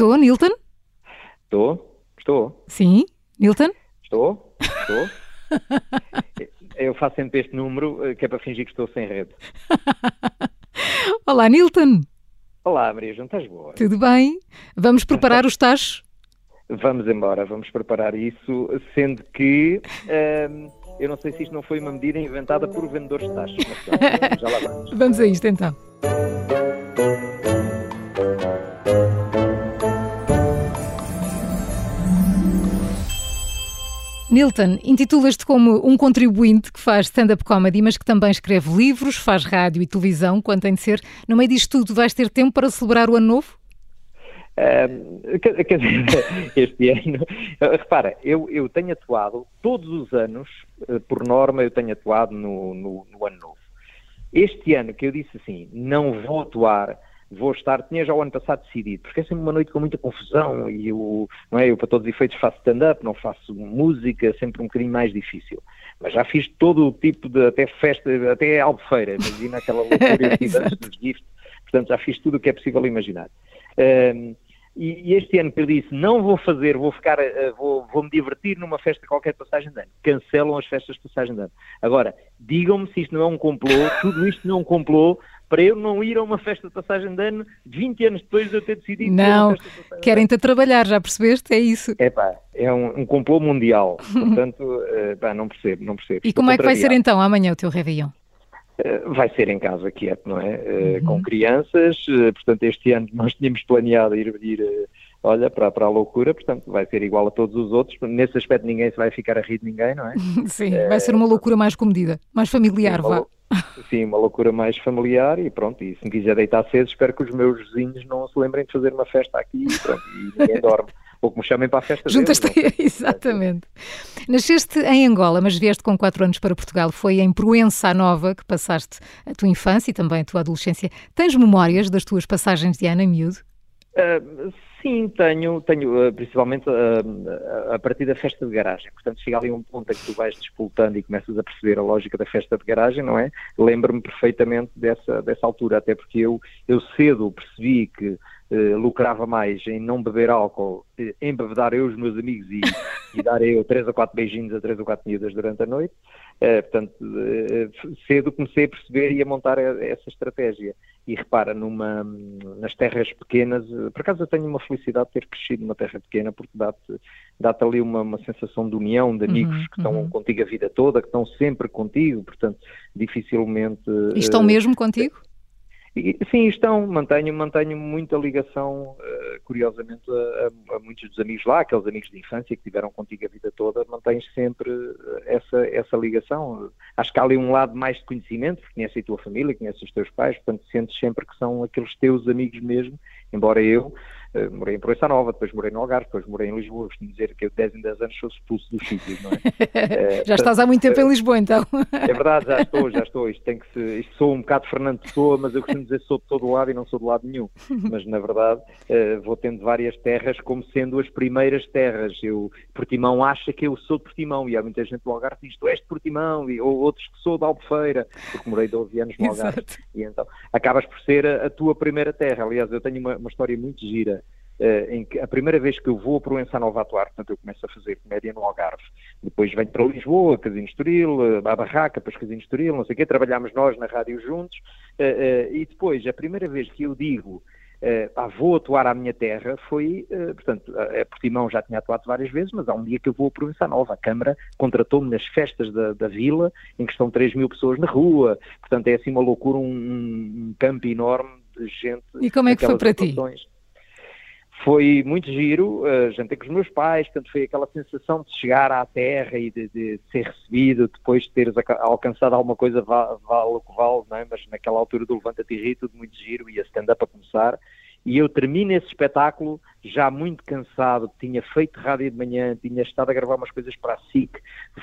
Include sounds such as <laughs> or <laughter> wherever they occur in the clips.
Estou, Nilton? Estou, estou, Sim, Nilton? estou, estou. <laughs> Eu faço sempre este número eh, que é para fingir que estou sem rede. <laughs> Olá, Nilton. Olá, Maria João, estás boa? Tudo bem? Vamos preparar os tachos? Vamos embora, vamos preparar isso, sendo que ehm, eu não sei se isto não foi uma medida inventada por vendedores de taxas, mas já lá vamos. <laughs> Vamos a isto então. Nilton, intitulas-te como um contribuinte que faz stand-up comedy, mas que também escreve livros, faz rádio e televisão, quando tem de ser. No meio disto tudo, vais ter tempo para celebrar o ano novo? Quer, dizer, <laughs> este ano, repara, eu, eu tenho atuado todos os anos, eh, por norma, eu tenho atuado no, no, no ano novo. Este ano que eu disse assim, não vou atuar, vou estar, tinha já o ano passado decidido, porque é sempre uma noite com muita confusão e eu, não é, eu para todos os efeitos faço stand-up, não faço música, é sempre um bocadinho mais difícil. Mas já fiz todo o tipo de, até festa, até albufeira, imagina aquela loucura <laughs> que tivemos dos gifts, portanto já fiz tudo o que é possível imaginar. Ehm, e, e este ano que eu disse, não vou fazer, vou ficar, eh, vou, vou me divertir numa festa qualquer de passagem de ano. Cancelam as festas de passagem de ano. Agora, digam-me se isto não é um complô, tudo isto não é um complô para eu não ir a uma festa de passagem de ano 20 anos depois de eu ter decidido Não, de querem-te a trabalhar, já percebeste? É isso. É pá, é um, um complô mundial. <laughs> Portanto, eh, pá, não percebo, não percebo. E Estou como é que vai ser então amanhã o teu Réveillon? Eh, Vai ser em casa quieto, não é? Eh, Uhum. Com crianças, portanto, este ano nós tínhamos planeado ir, ir olha, para, para a loucura, portanto, vai ser igual a todos os outros. Nesse aspecto, ninguém se vai ficar a rir de ninguém, não é? <laughs> Sim, vai ser uma loucura mais comedida, mais familiar, Sim, uma vá. Sim, uma loucura mais familiar e pronto. E se me quiser deitar cedo, espero que os meus vizinhos não se lembrem de fazer uma festa aqui e, pronto, e ninguém <laughs> dorme. Ou que me chamem para a festa Juntas-te, deles, <laughs> exatamente. Nasceste em Angola, mas vieste com 4 anos para Portugal. Foi em Proença Nova que passaste a tua infância e também a tua adolescência. Tens memórias das tuas passagens de ano em miúdo? Ah, sim, tenho, tenho ah, principalmente ah, a partir da festa de garagem. Portanto, chega ali um ponto em que tu vais disputando e começas a perceber a lógica da festa de garagem, não é? Lembro-me perfeitamente dessa, dessa altura, até porque eu, eu cedo percebi que eh, lucrava mais em não beber álcool, eh, embebedar eu os meus amigos e, <laughs> e dar eu três ou quatro beijinhos a três ou quatro miúdas durante a noite. Eh, portanto, cedo comecei a perceber e a montar a- essa estratégia. E repara, numa, nas terras pequenas, por acaso eu tenho uma felicidade de ter crescido numa terra pequena, porque dá-te dá ali uma, uma sensação de união, de amigos Uhum, que estão uhum. contigo a vida toda, que estão sempre contigo, portanto, dificilmente. E estão mesmo contigo? E, Sim, estão. Mantenho, mantenho muita ligação, eh, curiosamente, a, a- muitos dos amigos lá, aqueles amigos de infância que tiveram contigo a vida toda, mantens sempre eh, essa, essa ligação. Acho que há ali um lado mais de conhecimento, porque conheces a tua família, conheces os teus pais, portanto sentes sempre que são aqueles teus amigos mesmo, embora eu eh, morei em Proença Nova, depois morei no Algarve, depois morei em Lisboa, costumo dizer que eu de 10 em 10 anos sou expulso dos sítios, não é? <laughs> Eh, Já estás há muito tempo em Lisboa, então. é verdade, já estou, já estou. Isto tem que se, isto sou um bocado Fernando Pessoa, mas eu costumo dizer que sou de todo lado e não sou de lado nenhum. Mas na verdade eh, vou tendo várias terras como sendo as primeiras terras. Eu, Portimão acha que eu sou de Portimão e há muita gente do Algarve que diz tu és de Portimão e, ou outros que sou de Albufeira, porque morei 12 anos no Algarve. Exato. E então acabas por ser a, a tua primeira terra. Aliás, eu tenho uma, uma história muito gira. Eh, em que a primeira vez que eu vou a Proença Nova atuar, portanto eu começo a fazer comédia no Algarve, depois venho para Lisboa, Casino Estoril, eh, à Barraca, depois Casino Estoril, não sei o quê, trabalhámos nós na rádio juntos, eh, eh, e depois, a primeira vez que eu digo eh, ah, vou atuar à minha terra foi, eh, portanto, a, a Portimão já tinha atuado várias vezes, mas há um dia que eu vou a Provença Nova. A Câmara contratou-me nas festas da, da vila, em que estão 3 mil pessoas na rua. Portanto, é assim uma loucura, um, um campo enorme de gente. E como é que foi para ti? Foi muito giro, uh, jantei com os meus pais, portanto foi aquela sensação de chegar à terra e de, de ser recebido, depois de teres alcançado alguma coisa, va- vale o que vale, não é? mas naquela altura do Levanta-te e ri, tudo muito giro, e a stand-up a começar, e eu termino esse espetáculo já muito cansado, tinha feito rádio de manhã, tinha estado a gravar umas coisas para a SIC,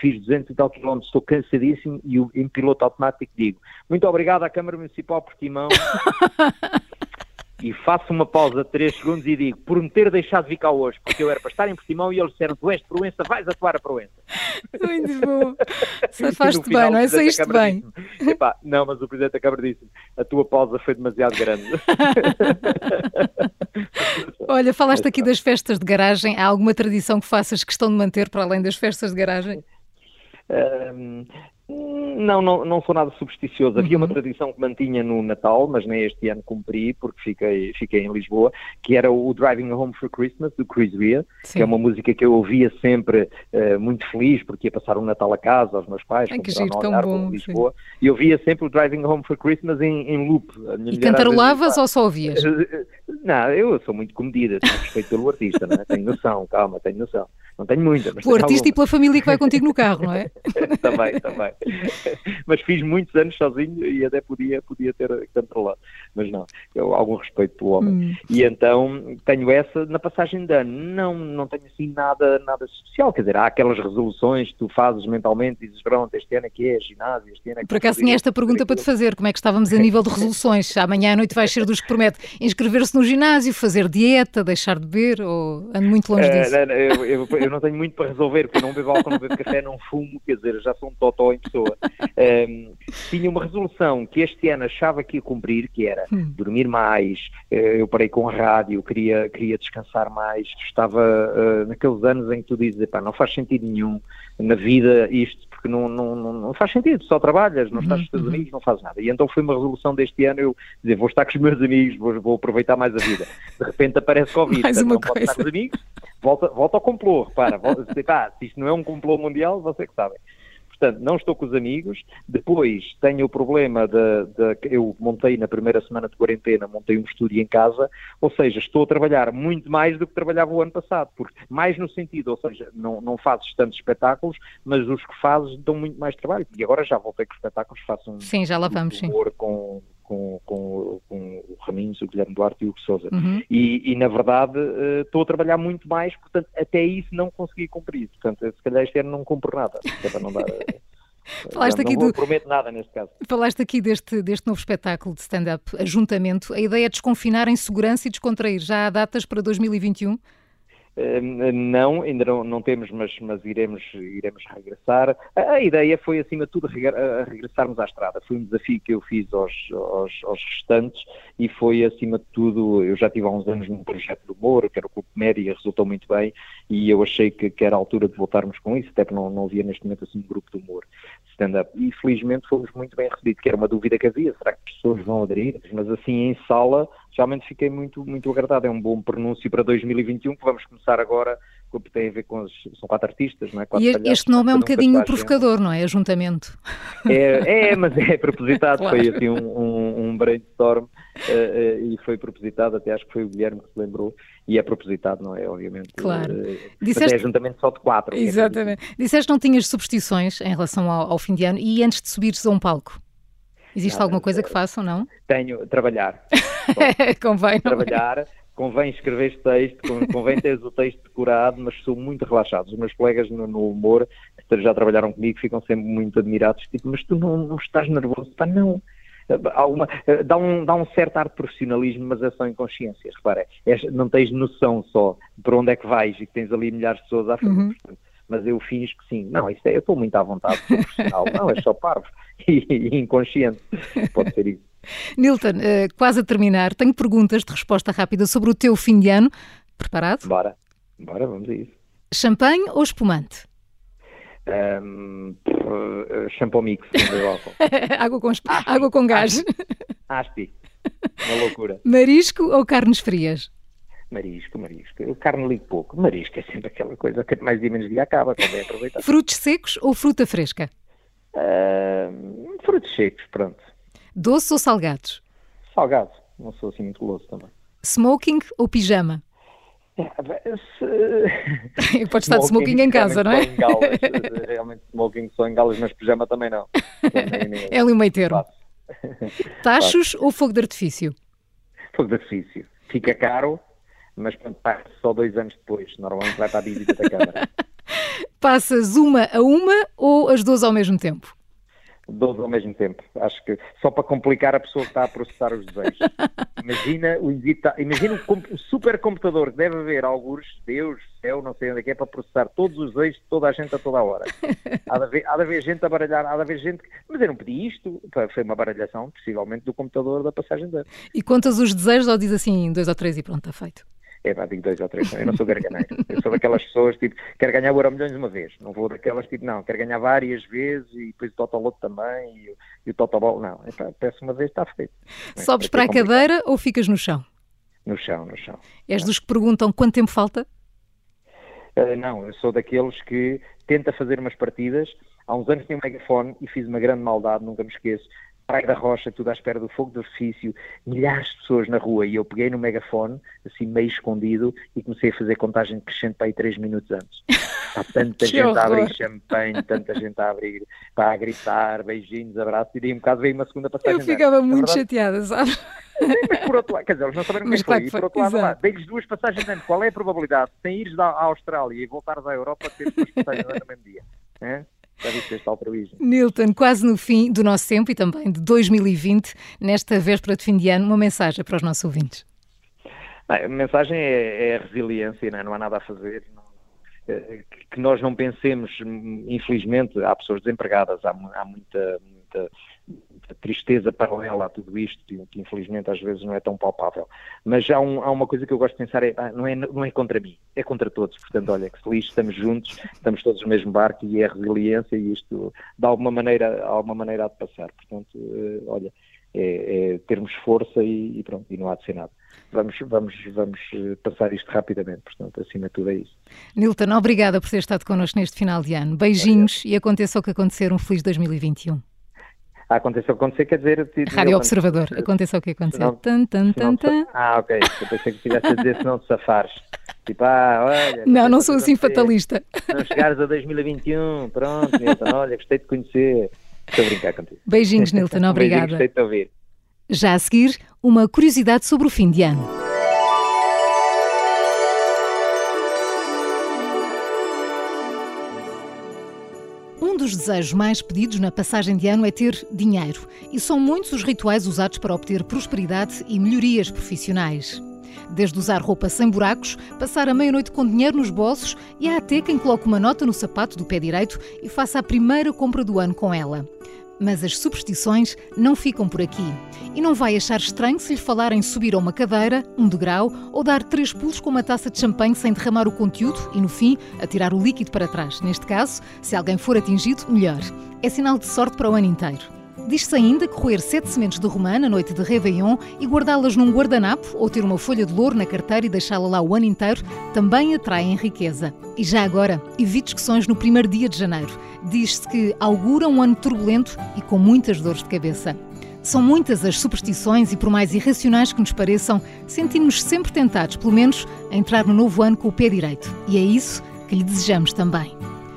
fiz 200 e tal quilómetros, estou cansadíssimo, e em piloto automático digo, muito obrigado à Câmara Municipal de Portimão, <laughs> e faço uma pausa de 3 segundos e digo, por me ter deixado vir cá hoje, porque eu era para estar em Portimão e eles disseram, tu és de Proença, vais atuar a Proença. Muito bom. <laughs> Safaste bem, não é? Saíste bem. Epá, não, mas o Presidente da Câmara disse a tua pausa foi demasiado grande. <laughs> Olha, falaste aqui das festas de garagem. Há alguma tradição que faças questão de manter para além das festas de garagem? Um, não, não, não sou nada supersticioso. Havia uma uhum. tradição que mantinha no Natal, mas nem este ano cumpri, porque fiquei, fiquei em Lisboa, que era o Driving Home for Christmas, do Chris Rea, que é uma música que eu ouvia sempre uh, muito feliz, porque ia passar um Natal a casa aos meus pais, Ai, que giro, tão bom, Lisboa, sim. e ouvia sempre o Driving Home for Christmas em, em loop. e cantarolavas ou só ouvias? Não, eu sou muito comedida, tenho respeito pelo artista, não é? tenho noção, calma, tenho noção. Não tenho muita. Mas Pelo artista alguma. e pela família que vai contigo no carro, não é? <laughs> também, também. mas fiz muitos anos sozinho e até podia, podia ter controlado. Mas não, eu algum respeito pelo homem. Hum. E então tenho essa na passagem de ano. Não, não tenho assim nada, nada especial. Quer dizer, há aquelas resoluções que tu fazes mentalmente e dizes, pronto, este ano é que é ginásio, este ano é que Por acaso tinha esta pergunta para te fazer, como é que estávamos a <laughs> nível de resoluções? Amanhã à noite vais ser dos que promete inscrever-se no ginásio, fazer dieta, deixar de beber ou ando muito longe eh, disso? Uh, eu, eu, eu, eu não tenho muito para resolver, porque não bebo álcool, não bebo café, não fumo, quer dizer, já sou um totó em pessoa. Um, tinha uma resolução que este ano achava que ia cumprir, que era hum. dormir mais, eh, eu parei com a rádio, queria, queria descansar mais, estava uh, naqueles anos em que tu dizes, não faz sentido nenhum na vida isto, porque não, não, não faz sentido, só trabalhas, não estás com os teus uhum. amigos, não fazes nada. E então foi uma resolução deste ano, eu dizer, vou estar com os meus amigos, vou, vou aproveitar mais a vida. De repente aparece Covid, mais uma não coisa. posso estar com os amigos, volta, volta ao complô, repara, volta, pá, se isto não é um complô mundial, você que sabe. Portanto, não estou com os amigos. Depois tenho o problema de, de, Eu montei na primeira semana de quarentena, montei um estúdio em casa, ou seja, estou a trabalhar muito mais do que trabalhava o ano passado, porque mais no sentido, ou seja, não, não fazes tantos espetáculos, mas os que fazes dão muito mais trabalho. E agora já voltei com os espetáculos, faço um. Sim, já lá vamos, sim. Com, com, com, com, o Raminhos, o Guilherme Duarte e o Hugo Souza. Uhum. E, e, na verdade, uh, estou a trabalhar muito mais, portanto, até isso não consegui cumprir. Portanto, se calhar este ano não cumpro nada, é para não dar... Eh, <laughs> Falaste aqui não do... prometo nada neste caso. Falaste aqui deste, deste novo espetáculo de stand-up, Ajuntamento. A ideia é desconfinar em segurança e descontrair. Já há datas para 2021? Não, ainda não, não temos, mas, mas, iremos, iremos regressar. A, a, ideia foi, acima de tudo, regressarmos à estrada. Foi um desafio que eu fiz aos, aos, aos, restantes e foi, acima de tudo, eu já tive há uns anos num projeto de humor, que era o Clube Média, resultou muito bem e eu achei que, que, era a altura de voltarmos com isso, até porque não, não havia neste momento assim um grupo de humor stand-up. E felizmente fomos muito bem recebidos, que era uma dúvida que havia, será que as pessoas vão aderir? Mas assim, em sala, realmente fiquei muito, muito agradado. É um bom prenúncio para 2021, que vamos começar agora, que tem a ver com os, são quatro artistas, não é? Quatro e este nome é um bocadinho provocador, não é? Ajuntamento. É, é mas é propositado, claro. foi assim um, um, um brainstorm uh, uh, e foi propositado, até acho que foi o Guilherme que se lembrou, e é propositado, não é? Obviamente. Claro. Uh, Disseste... é ajuntamento só de quatro. Exatamente. É Disseste que não tinhas superstições em relação ao, ao fim de ano e antes de subires a um palco? Existe Nada, alguma coisa que façam, não? Tenho, trabalhar. <laughs> convém, não Trabalhar, é? convém escrever texto, convém ter o texto decorado, mas sou muito relaxado. Os meus colegas no, no humor, que já trabalharam comigo, ficam sempre muito admirados, tipo, mas tu não, não estás nervoso? Pá, não. Uma, dá, um, dá um certo ar de profissionalismo, mas é só inconsciência. Repara, é, não tens noção só para onde é que vais e que tens ali milhares de pessoas à frente. Uhum. Mas eu fiz que sim. Não, isso é, eu estou muito à vontade, sou profissional. não, é só parvo <laughs> e, e inconsciente. Pode ser isso. Nilton, uh, quase a terminar, tenho perguntas de resposta rápida sobre o teu fim de ano. Preparado? Bora, bora, vamos a isso. Champanhe ou espumante? Um, shampoo mix, <laughs> água, com, água com gás. Aspi. Uma loucura. Marisco ou carnes frias? Marisco, marisco. Eu carne ligo pouco. Marisco é sempre aquela coisa que mais dia menos dia acaba, também aproveitar. Frutos secos ou fruta fresca? Uh, frutos secos, pronto. Doces ou salgados? Salgado. Não sou assim muito goloso também. Smoking ou pijama? É, se... <laughs> Pode estar de smoking em casa, não é? Em galas. <laughs> realmente smoking só em galas, mas pijama também não. <laughs> é ali um meio termo. Tachos ou fogo de artifício? Fogo de artifício. Fica caro, mas passa só dois anos depois. Normalmente vai para a visita da Câmara. <laughs> Passas uma a uma ou as duas ao mesmo tempo? 12 ao mesmo tempo. Acho que só para complicar a pessoa que está a processar os desejos. <laughs> Imagina o, imagina o, o supercomputador que deve haver alguns, Deus, céu, não sei onde é que é, para processar todos os desejos de toda a gente a toda a hora. Há de haver, há de haver gente a baralhar, há de haver gente. Mas eu não pedi isto, foi uma baralhação, possivelmente, do computador da passagem dele. E contas os desejos ou diz assim, dois ou três e pronto, está feito? É pá, digo dois ou três, eu não sou garganeiro. Eu sou daquelas pessoas, tipo, quero ganhar o Euro Milhões uma vez. Não vou daquelas, tipo, não, quero ganhar várias vezes e depois o Totoloto também e, e o Totobol. Não, é pá, peço uma vez, está feito. Sobes para a cadeira ou ficas no chão? No chão, no chão. És dos que perguntam quanto tempo falta? Uh, não, eu sou daqueles que tenta fazer umas partidas. Há uns anos tinha um megafone e fiz uma grande maldade, nunca me esqueço. Praia da Rocha, tudo à espera do fogo de artifício, milhares de pessoas na rua e eu peguei no megafone, assim meio escondido, e comecei a fazer contagem crescente para aí três minutos antes. Há <laughs> tanta gente horror. a abrir champanhe, tanta gente a abrir, para a gritar, beijinhos, abraços, e daí um bocado veio uma segunda passagem. Eu ficava muito verdade, chateada, sabe? Sim, mas por outro lado, quer dizer, eles não saberam quem foi, e por outro lado, lá, dei-lhes duas passagens ano. Qual é a probabilidade de ires à Austrália e voltares à Europa ter duas passagens no mesmo dia? É? Já viste este altruísmo. Nilton, quase no fim do nosso tempo e também de 2020, nesta véspera de fim de ano, uma mensagem para os nossos ouvintes. A mensagem é, é a resiliência, não, é? não há nada a fazer. Não, é, que nós não pensemos, infelizmente, há pessoas desempregadas, há, há muita, muita tristeza paralela a tudo isto, que infelizmente às vezes não é tão palpável. Mas há, um, há uma coisa que eu gosto de pensar, é, ah, não, é, não é contra mim, é contra todos. Portanto, olha, que feliz, estamos juntos, estamos todos no mesmo barco e é resiliência e isto de alguma maneira, alguma maneira há de passar. Portanto, uh, olha, é, é, termos força e, e, pronto, e não há de ser nada. Vamos, vamos, vamos eh, passar isto rapidamente, portanto, acima de tudo é isso. Nilton, obrigada por ter estado connosco neste final de ano. Beijinhos e aconteça o que acontecer, um feliz 2021 aconteceu o que aconteceu, quer dizer... Rádio Observador, aconteceu o que aconteceu. Não, tan, tan, tan, tan. Ah, ok, eu pensei que tivesse a dizer se não te safares. <laughs> Tipo, ah, olha... Não, não sou assim fatalista. Não chegares a 2021, pronto, Nilton, olha, gostei de conhecer. Estou a brincar contigo. Beijinhos, Nilton, <laughs> obrigada. Beijinhos, gostei de te ouvir. Já a seguir, uma curiosidade sobre o fim de ano. Dos desejos mais pedidos na passagem de ano é ter dinheiro, e são muitos os rituais usados para obter prosperidade e melhorias profissionais. Desde usar roupa sem buracos, passar a meia-noite com dinheiro nos bolsos e há até quem coloque uma nota no sapato do pé direito e faça a primeira compra do ano com ela. Mas as superstições não ficam por aqui. E não vai achar estranho se lhe falarem subir a uma cadeira, um degrau ou dar três pulos com uma taça de champanhe sem derramar o conteúdo e, no fim, atirar o líquido para trás. Neste caso, se alguém for atingido, melhor. É sinal de sorte para o ano inteiro. Diz-se ainda que roer sete sementes de romã na noite de Réveillon e guardá-las num guardanapo ou ter uma folha de louro na carteira e deixá-la lá o ano inteiro também atraem riqueza. E já agora, evite discussões no primeiro dia de janeiro. Diz-se que augura um ano turbulento e com muitas dores de cabeça. São muitas as superstições e, por mais irracionais que nos pareçam, sentimos-nos sempre tentados, pelo menos, a entrar no novo ano com o pé direito. E é isso que lhe desejamos também.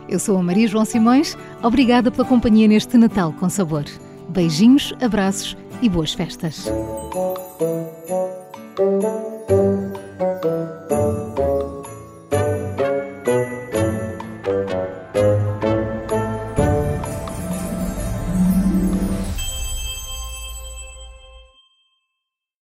Eu sou a Maria João Simões, obrigada pela companhia neste Natal com Sabor. Beijinhos, abraços e boas festas.